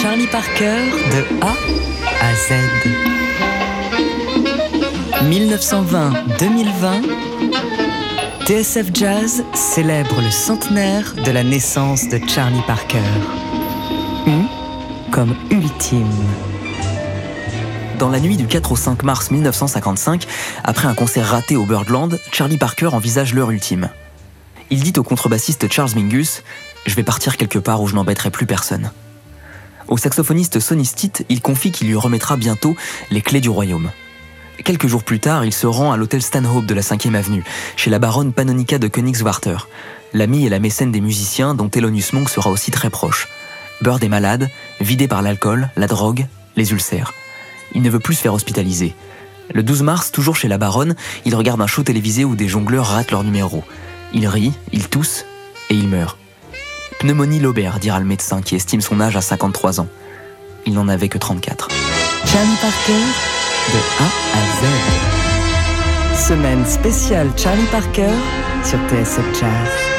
Charlie Parker de A à Z. 1920-2020, TSF Jazz célèbre le centenaire de la naissance de Charlie Parker. U comme ultime. Dans la nuit du 4 au 5 mars 1955, après un concert raté au Birdland, Charlie Parker envisage l'heure ultime. Il dit au contrebassiste Charles Mingus Je vais partir quelque part où je n'embêterai plus personne. Au saxophoniste Sonny il confie qu'il lui remettra bientôt les clés du royaume. Quelques jours plus tard, il se rend à l'hôtel Stanhope de la 5e avenue, chez la baronne Panonica de Königswarter, l'amie et la mécène des musiciens dont Thelonious Monk sera aussi très proche. Bird est malade, vidé par l'alcool, la drogue, les ulcères il ne veut plus se faire hospitaliser. Le 12 mars, toujours chez la baronne, il regarde un show télévisé où des jongleurs ratent leur numéro. Il rit, il tousse et il meurt. Pneumonie lobaire, dira le médecin qui estime son âge à 53 ans. Il n'en avait que 34. Charlie Parker, de A à Z. Semaine spéciale Charlie Parker sur TSF Jazz.